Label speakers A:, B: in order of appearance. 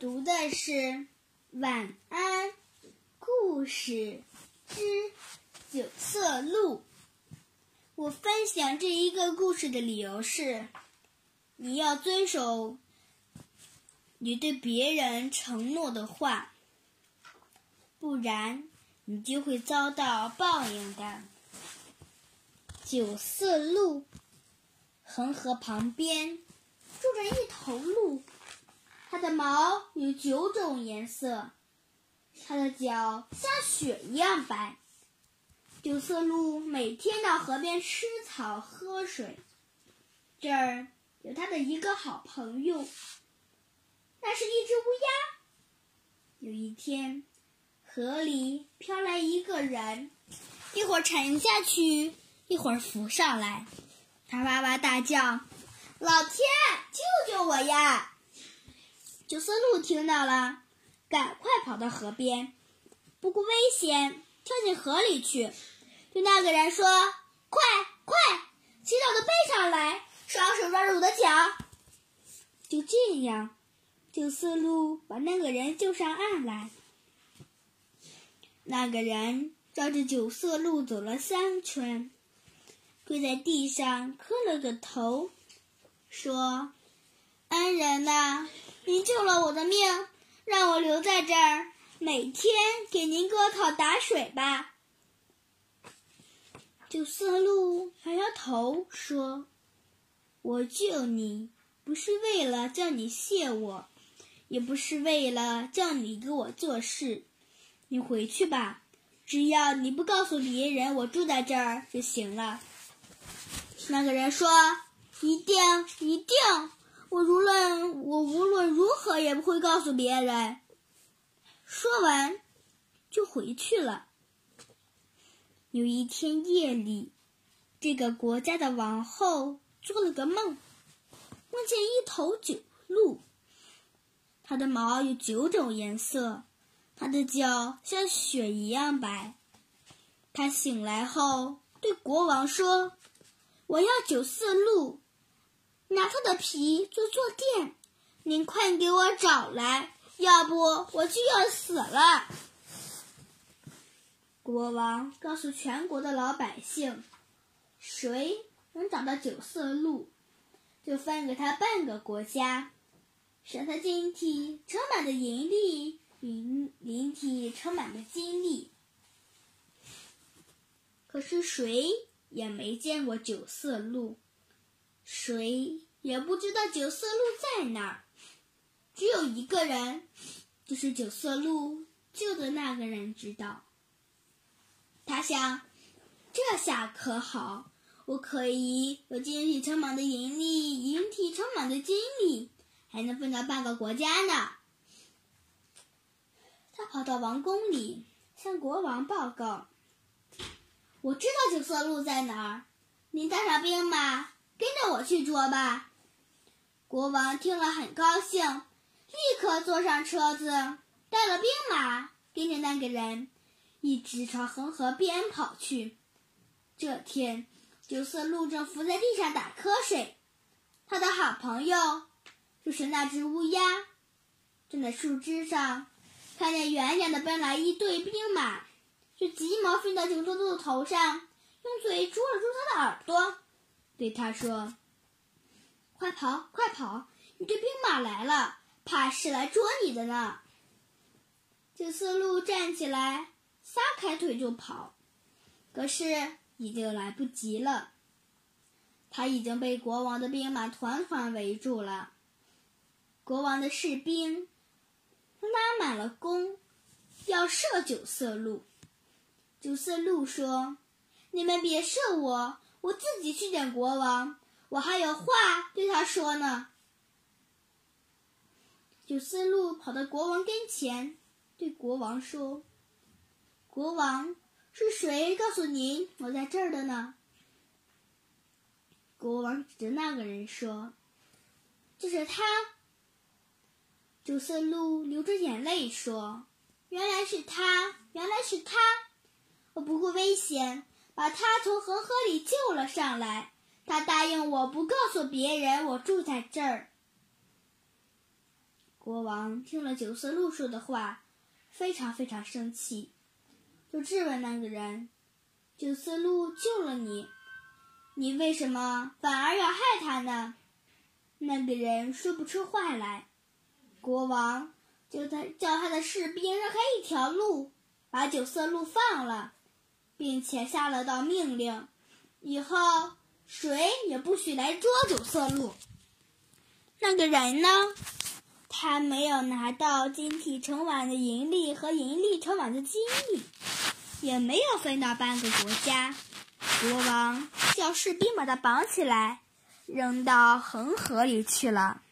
A: 读的是《晚安故事之九色鹿》。我分享这一个故事的理由是：你要遵守你对别人承诺的话，不然你就会遭到报应的。九色鹿，恒河旁边住着一头鹿。它的毛有九种颜色，它的脚像雪一样白。九色鹿每天到河边吃草喝水。这儿有它的一个好朋友，那是一只乌鸦。有一天，河里飘来一个人，一会儿沉下去，一会儿浮上来。他哇哇大叫：“老天，救救我呀！”九色鹿听到了，赶快跑到河边，不顾危险跳进河里去，对那个人说：“快快，骑到我的背上来，双手抓住我的脚。”就这样，九色鹿把那个人救上岸来。那个人绕着九色鹿走了三圈，跪在地上磕了个头，说：“恩人呐！”您救了我的命，让我留在这儿，每天给您割草打水吧。九色鹿摇摇头说：“我救你，不是为了叫你谢我，也不是为了叫你给我做事。你回去吧，只要你不告诉别人我住在这儿就行了。”那个人说：“一定，一定。”我无论我无论如何也不会告诉别人。说完，就回去了。有一天夜里，这个国家的王后做了个梦，梦见一头九鹿，它的毛有九种颜色，它的脚像雪一样白。她醒来后对国王说：“我要九色鹿。”拿它的皮做坐垫，您快给我找来，要不我就要死了。国王告诉全国的老百姓，谁能找到九色鹿，就分给他半个国家，使他金体盛满的银粒，银银体盛满的金粒。可是谁也没见过九色鹿。谁也不知道九色鹿在哪儿，只有一个人，就是九色鹿救的那个人知道。他想，这下可好，我可以有金体充满的银粒，银体充满的精力，还能分到半个国家呢。他跑到王宫里，向国王报告：“我知道九色鹿在哪儿，您带上兵马。”跟着我去捉吧！国王听了很高兴，立刻坐上车子，带了兵马，跟着那个人，一直朝恒河边跑去。这天，九色鹿正伏在地上打瞌睡，他的好朋友，就是那只乌鸦，站在树枝上，看见远远的奔来一队兵马，就急忙飞到九色鹿的头上，用嘴捉了啄他的耳朵。对他说：“快跑，快跑！你的兵马来了，怕是来捉你的呢。”九色鹿站起来，撒开腿就跑，可是已经来不及了。他已经被国王的兵马团团围住了。国王的士兵拉满了弓，要射九色鹿。九色鹿说：“你们别射我。”我自己去见国王，我还有话对他说呢。九色鹿跑到国王跟前，对国王说：“国王，是谁告诉您我在这儿的呢？”国王指着那个人说：“就是他。”九色鹿流着眼泪说：“原来是他，原来是他，我不顾危险。”把他从恒河里救了上来。他答应我不告诉别人我住在这儿。国王听了九色鹿说的话，非常非常生气，就质问那个人：“九色鹿救了你，你为什么反而要害他呢？”那个人说不出话来。国王就他叫他的士兵让开一条路，把九色鹿放了，并且下了道命令：以后谁也不许来捉九色鹿。那个人呢？他没有拿到金体盛碗的银粒和银粒盛碗的金币，也没有分到半个国家。国王叫士兵把他绑起来，扔到恒河里去了。